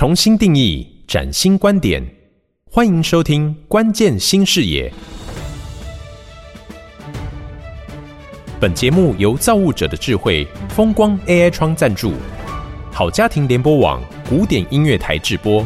重新定义，崭新观点，欢迎收听《关键新视野》。本节目由造物者的智慧风光 AI 窗赞助，好家庭联播网古典音乐台制播。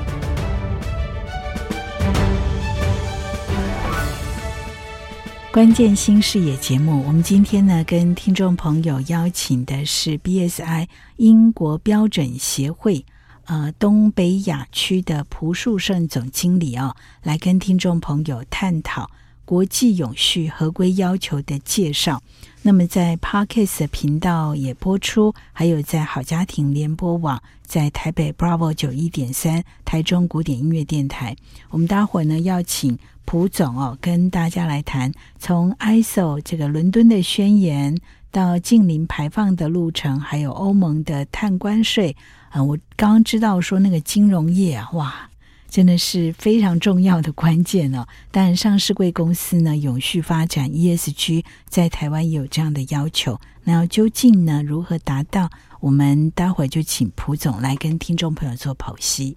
关键新视野节目，我们今天呢跟听众朋友邀请的是 BSI 英国标准协会呃东北亚区的蒲树胜总经理哦，来跟听众朋友探讨国际永续合规要求的介绍。那么在 Podcast 频道也播出，还有在好家庭联播网，在台北 Bravo 九一点三，台中古典音乐电台。我们待会儿呢要请。蒲总哦，跟大家来谈从 ISO 这个伦敦的宣言到近零排放的路程，还有欧盟的碳关税啊、我刚刚知道说那个金融业啊，哇，真的是非常重要的关键哦。但上市贵公司呢，永续发展 ESG 在台湾也有这样的要求。那究竟呢，如何达到？我们待会就请蒲总来跟听众朋友做剖析。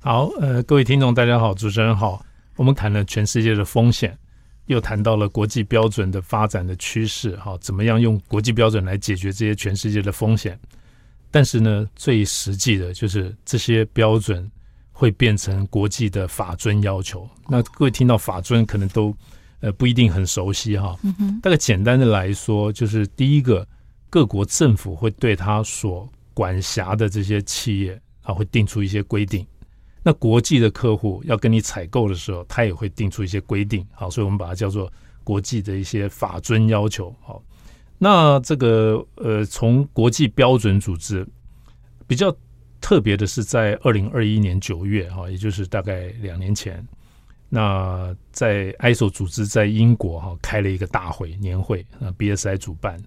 好，呃，各位听众大家好，主持人好。我们谈了全世界的风险，又谈到了国际标准的发展的趋势，哈，怎么样用国际标准来解决这些全世界的风险？但是呢，最实际的就是这些标准会变成国际的法尊要求。那各位听到法尊，可能都呃不一定很熟悉哈。大概简单的来说，就是第一个，各国政府会对他所管辖的这些企业啊，会定出一些规定。那国际的客户要跟你采购的时候，他也会定出一些规定，好，所以我们把它叫做国际的一些法遵要求。好，那这个呃，从国际标准组织比较特别的是，在二零二一年九月，哈，也就是大概两年前，那在 ISO 组织在英国哈开了一个大会年会，那 BSI 主办，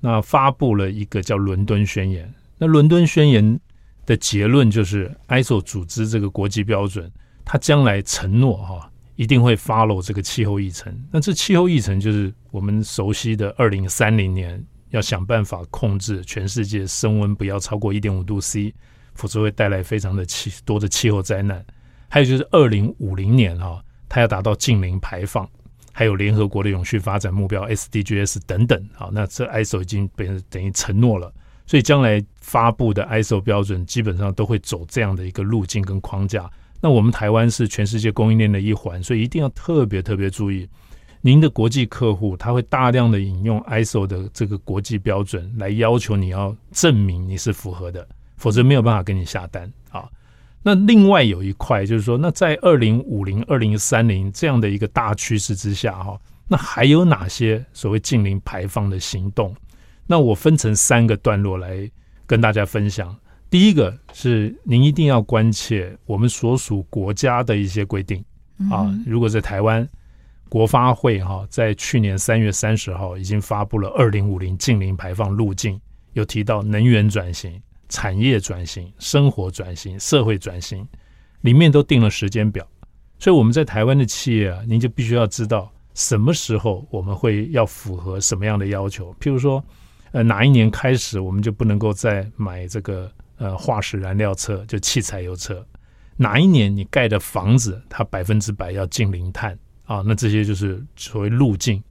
那发布了一个叫伦敦宣言。那伦敦宣言。的结论就是，ISO 组织这个国际标准，它将来承诺哈，一定会 follow 这个气候议程。那这气候议程就是我们熟悉的二零三零年要想办法控制全世界升温不要超过一点五度 C，否则会带来非常的气多的气候灾难。还有就是二零五零年哈，它要达到净零排放，还有联合国的永续发展目标 SDGs 等等。好，那这 ISO 已经被等于承诺了。所以将来发布的 ISO 标准基本上都会走这样的一个路径跟框架。那我们台湾是全世界供应链的一环，所以一定要特别特别注意，您的国际客户他会大量的引用 ISO 的这个国际标准来要求你要证明你是符合的，否则没有办法跟你下单啊。那另外有一块就是说，那在二零五零、二零三零这样的一个大趋势之下哈，那还有哪些所谓净零排放的行动？那我分成三个段落来跟大家分享。第一个是您一定要关切我们所属国家的一些规定啊。如果在台湾，国发会哈在去年三月三十号已经发布了二零五零近零排放路径，有提到能源转型、产业转型、生活转型、社会转型，里面都定了时间表。所以我们在台湾的企业啊，您就必须要知道什么时候我们会要符合什么样的要求，譬如说。呃，哪一年开始我们就不能够再买这个呃化石燃料车，就汽柴油车？哪一年你盖的房子它百分之百要净零碳啊？那这些就是所谓路径。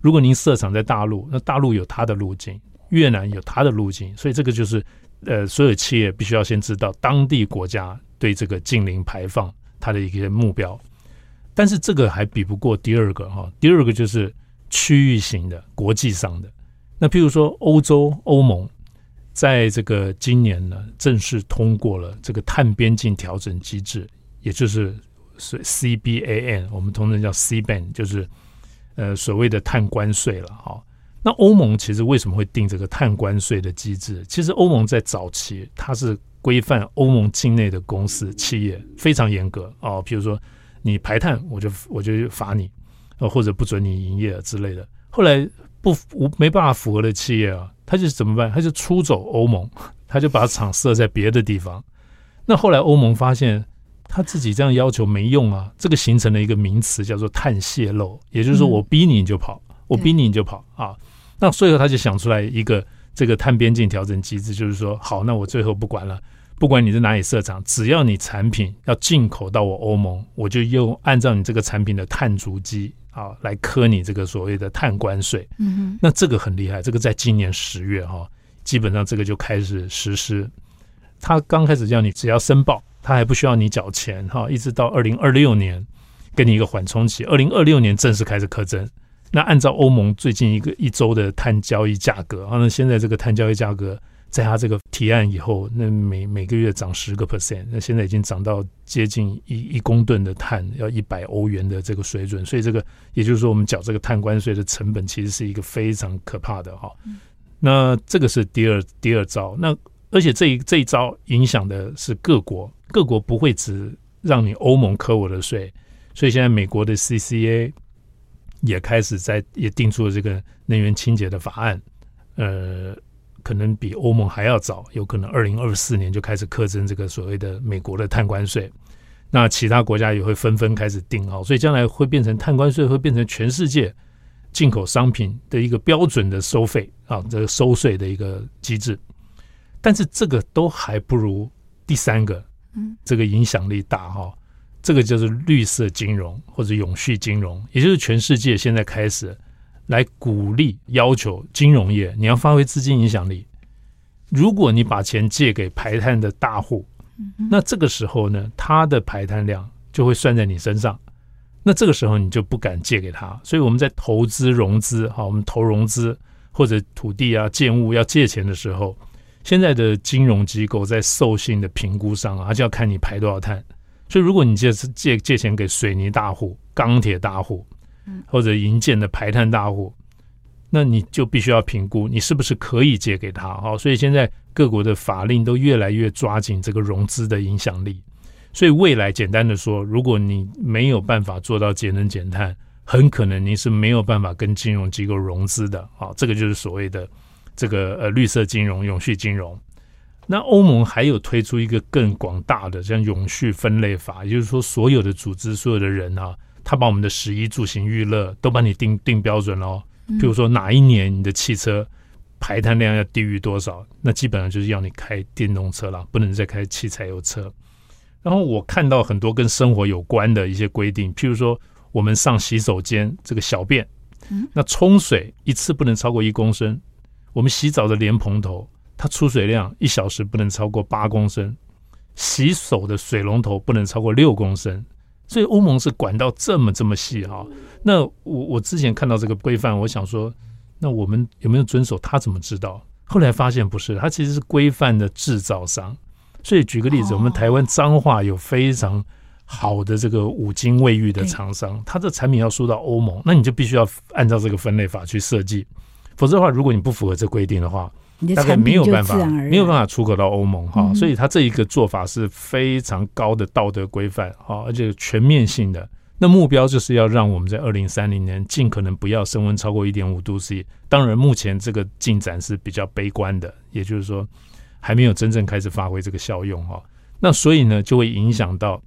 如果您设厂在大陆，那大陆有它的路径，越南有它的路径，所以这个就是呃所有企业必须要先知道当地国家对这个净零排放它的一个目标。但是这个还比不过第二个哈，第二个就是区域型的国际上的。那譬如说，欧洲欧盟在这个今年呢，正式通过了这个碳边境调整机制，也就是是 C B A N，我们通常叫 C ban，就是呃所谓的碳关税了哈。那欧盟其实为什么会定这个碳关税的机制？其实欧盟在早期它是规范欧盟境内的公司企业非常严格啊，譬如说你排碳，我就我就罚你，或者不准你营业之类的。后来不无没办法符合的企业啊，他就怎么办？他就出走欧盟，他就把厂设在别的地方。那后来欧盟发现他自己这样要求没用啊，这个形成了一个名词叫做碳泄漏，也就是说我逼你你就跑，嗯、我逼你你就跑啊。那最后他就想出来一个这个碳边境调整机制，就是说好，那我最后不管了，不管你在哪里设厂，只要你产品要进口到我欧盟，我就用按照你这个产品的碳足迹啊来磕你这个所谓的碳关税。嗯哼，那这个很厉害，这个在今年十月哈，基本上这个就开始实施。他刚开始叫你只要申报，他还不需要你缴钱哈，一直到二零二六年给你一个缓冲期，二零二六年正式开始课征。那按照欧盟最近一个一周的碳交易价格，啊那现在这个碳交易价格。在他这个提案以后，那每每个月涨十个 percent，那现在已经涨到接近一一公吨的碳要一百欧元的这个水准，所以这个也就是说，我们缴这个碳关税的成本其实是一个非常可怕的哈。那这个是第二第二招，那而且这一这一招影响的是各国，各国不会只让你欧盟扣我的税，所以现在美国的 CCA 也开始在也定出了这个能源清洁的法案，呃。可能比欧盟还要早，有可能二零二四年就开始课征这个所谓的美国的碳关税。那其他国家也会纷纷开始定好，所以将来会变成碳关税会变成全世界进口商品的一个标准的收费啊，这个收税的一个机制。但是这个都还不如第三个，嗯，这个影响力大哈。这个就是绿色金融或者永续金融，也就是全世界现在开始。来鼓励、要求金融业，你要发挥资金影响力。如果你把钱借给排碳的大户，那这个时候呢，他的排碳量就会算在你身上。那这个时候你就不敢借给他。所以我们在投资融资，好，我们投融资或者土地啊、建物要借钱的时候，现在的金融机构在授信的评估上啊，就要看你排多少碳。所以如果你借借借钱给水泥大户、钢铁大户，或者营建的排碳大户，那你就必须要评估你是不是可以借给他。好，所以现在各国的法令都越来越抓紧这个融资的影响力。所以未来简单的说，如果你没有办法做到节能减碳，很可能你是没有办法跟金融机构融资的。好，这个就是所谓的这个呃绿色金融、永续金融。那欧盟还有推出一个更广大的像永续分类法，也就是说，所有的组织、所有的人啊。他把我们的食衣住行娱乐都帮你定定标准喽。譬如说哪一年你的汽车排碳量要低于多少，那基本上就是要你开电动车了，不能再开汽柴油车。然后我看到很多跟生活有关的一些规定，譬如说我们上洗手间这个小便，那冲水一次不能超过一公升。我们洗澡的莲蓬头，它出水量一小时不能超过八公升。洗手的水龙头不能超过六公升。所以欧盟是管到这么这么细哈，那我我之前看到这个规范，我想说，那我们有没有遵守？他怎么知道？后来发现不是，他其实是规范的制造商。所以举个例子，我们台湾彰化有非常好的这个五金卫浴的厂商，他的产品要输到欧盟，那你就必须要按照这个分类法去设计，否则的话，如果你不符合这规定的话。大概没有办法，没有办法出口到欧盟哈，所以他这一个做法是非常高的道德规范哈，而且全面性的。那目标就是要让我们在二零三零年尽可能不要升温超过一点五度 C。当然，目前这个进展是比较悲观的，也就是说还没有真正开始发挥这个效用哈。那所以呢，就会影响到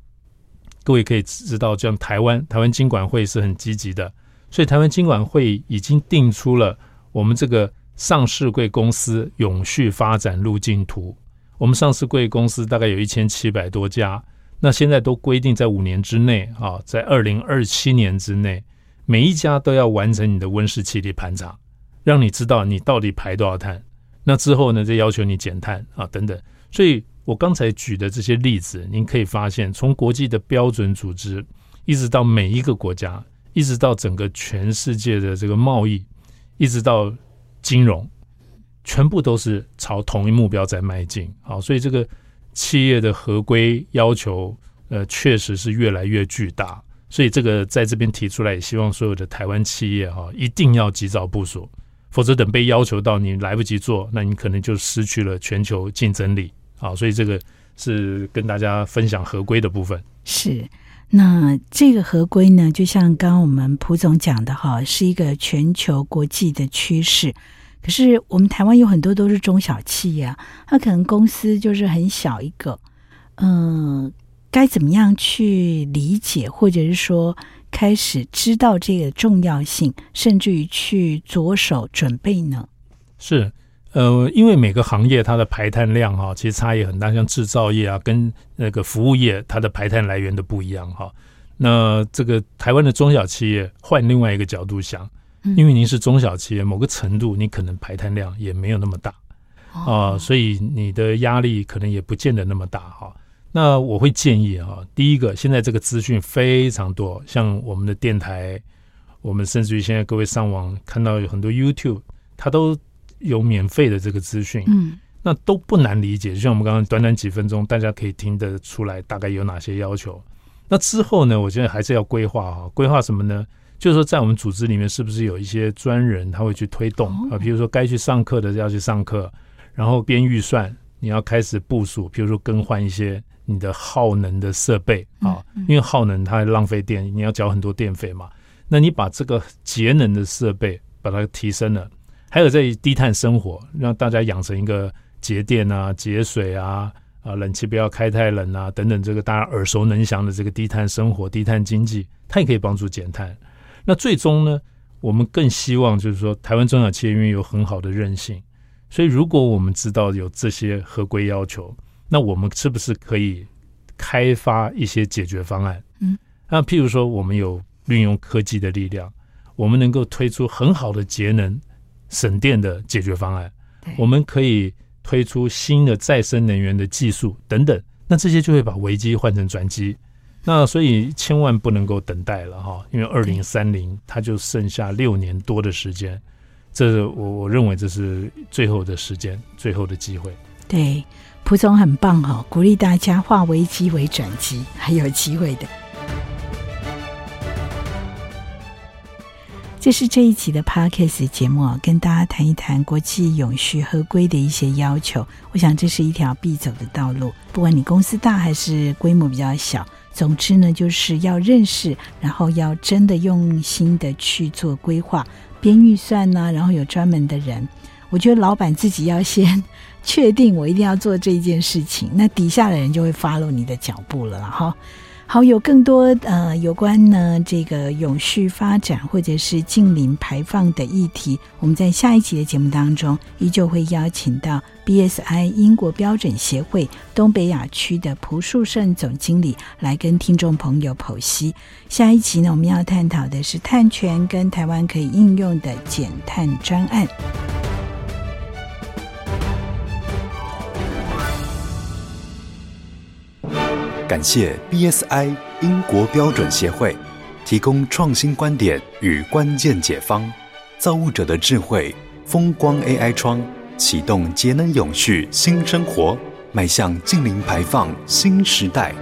各位可以知道，像台湾台湾经管会是很积极的，所以台湾经管会已经定出了我们这个。上市贵公司永续发展路径图，我们上市贵公司大概有一千七百多家，那现在都规定在五年之内啊，在二零二七年之内，每一家都要完成你的温室气体盘查，让你知道你到底排多少碳。那之后呢，再要求你减碳啊等等。所以我刚才举的这些例子，您可以发现，从国际的标准组织，一直到每一个国家，一直到整个全世界的这个贸易，一直到。金融全部都是朝同一目标在迈进，好，所以这个企业的合规要求，呃，确实是越来越巨大。所以这个在这边提出来，也希望所有的台湾企业哈，一定要及早部署，否则等被要求到你来不及做，那你可能就失去了全球竞争力。好，所以这个是跟大家分享合规的部分。是，那这个合规呢，就像刚刚我们蒲总讲的哈，是一个全球国际的趋势。可是我们台湾有很多都是中小企业啊，它可能公司就是很小一个，嗯、该怎么样去理解，或者是说开始知道这个重要性，甚至于去着手准备呢？是，呃，因为每个行业它的排碳量哈，其实差异很大，像制造业啊，跟那个服务业，它的排碳来源都不一样哈。那这个台湾的中小企业换另外一个角度想，因为您是中小企业，某个程度你可能排碳量也没有那么大啊，所以你的压力可能也不见得那么大哈。那我会建议哈，第一个，现在这个资讯非常多，像我们的电台，我们甚至于现在各位上网看到有很多 YouTube，它都有免费的这个资讯，嗯，那都不难理解，就像我们刚刚短短几分钟，大家可以听得出来大概有哪些要求。那之后呢，我觉得还是要规划哈，规划什么呢？就是说在我们组织里面，是不是有一些专人他会去推动啊？比如说该去上课的要去上课，然后编预算，你要开始部署，比如说更换一些你的耗能的设备啊，因为耗能它浪费电，你要缴很多电费嘛。那你把这个节能的设备把它提升了。还有在低碳生活，让大家养成一个节电啊、节水啊、啊冷气不要开太冷啊等等，这个大家耳熟能详的这个低碳生活、低碳经济，它也可以帮助减碳。那最终呢，我们更希望就是说，台湾中小企业因为有很好的韧性，所以如果我们知道有这些合规要求，那我们是不是可以开发一些解决方案？嗯，那譬如说，我们有运用科技的力量，我们能够推出很好的节能。省电的解决方案，我们可以推出新的再生能源的技术等等，那这些就会把危机换成转机。那所以千万不能够等待了哈，因为二零三零它就剩下六年多的时间，这我我认为这是最后的时间，最后的机会。对，蒲总很棒哈，鼓励大家化危机为转机，还有机会的。这是这一期的 Podcast 节目啊，跟大家谈一谈国际永续合规的一些要求。我想这是一条必走的道路，不管你公司大还是规模比较小，总之呢，就是要认识，然后要真的用心的去做规划、编预算呢、然后有专门的人。我觉得老板自己要先 确定，我一定要做这件事情，那底下的人就会 follow 你的脚步了哈。好，有更多呃有关呢这个永续发展或者是近零排放的议题，我们在下一期的节目当中依旧会邀请到 BSI 英国标准协会东北亚区的蒲树胜总经理来跟听众朋友剖析。下一期呢，我们要探讨的是碳权跟台湾可以应用的减碳专案。感谢 BSI 英国标准协会提供创新观点与关键解方，造物者的智慧，风光 AI 窗启动节能永续新生活，迈向净零排放新时代。